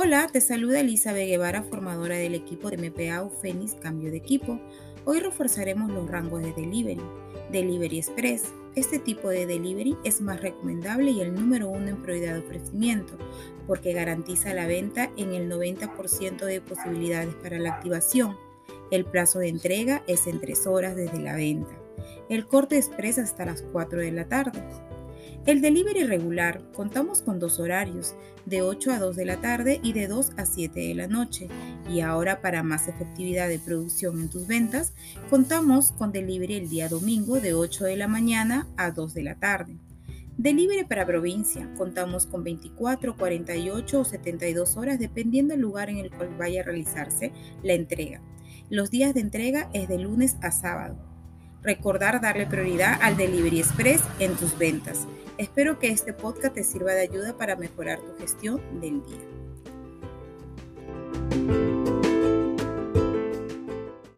Hola, te saluda Elizabeth Guevara, formadora del equipo de MPA Fénix Cambio de Equipo. Hoy reforzaremos los rangos de delivery. Delivery Express. Este tipo de delivery es más recomendable y el número uno en prioridad de ofrecimiento porque garantiza la venta en el 90% de posibilidades para la activación. El plazo de entrega es en 3 horas desde la venta. El corte express hasta las 4 de la tarde. El delivery regular contamos con dos horarios, de 8 a 2 de la tarde y de 2 a 7 de la noche. Y ahora para más efectividad de producción en tus ventas, contamos con delivery el día domingo de 8 de la mañana a 2 de la tarde. Delivery para provincia. Contamos con 24, 48 o 72 horas dependiendo del lugar en el cual vaya a realizarse la entrega. Los días de entrega es de lunes a sábado. Recordar darle prioridad al Delivery Express en tus ventas. Espero que este podcast te sirva de ayuda para mejorar tu gestión del día.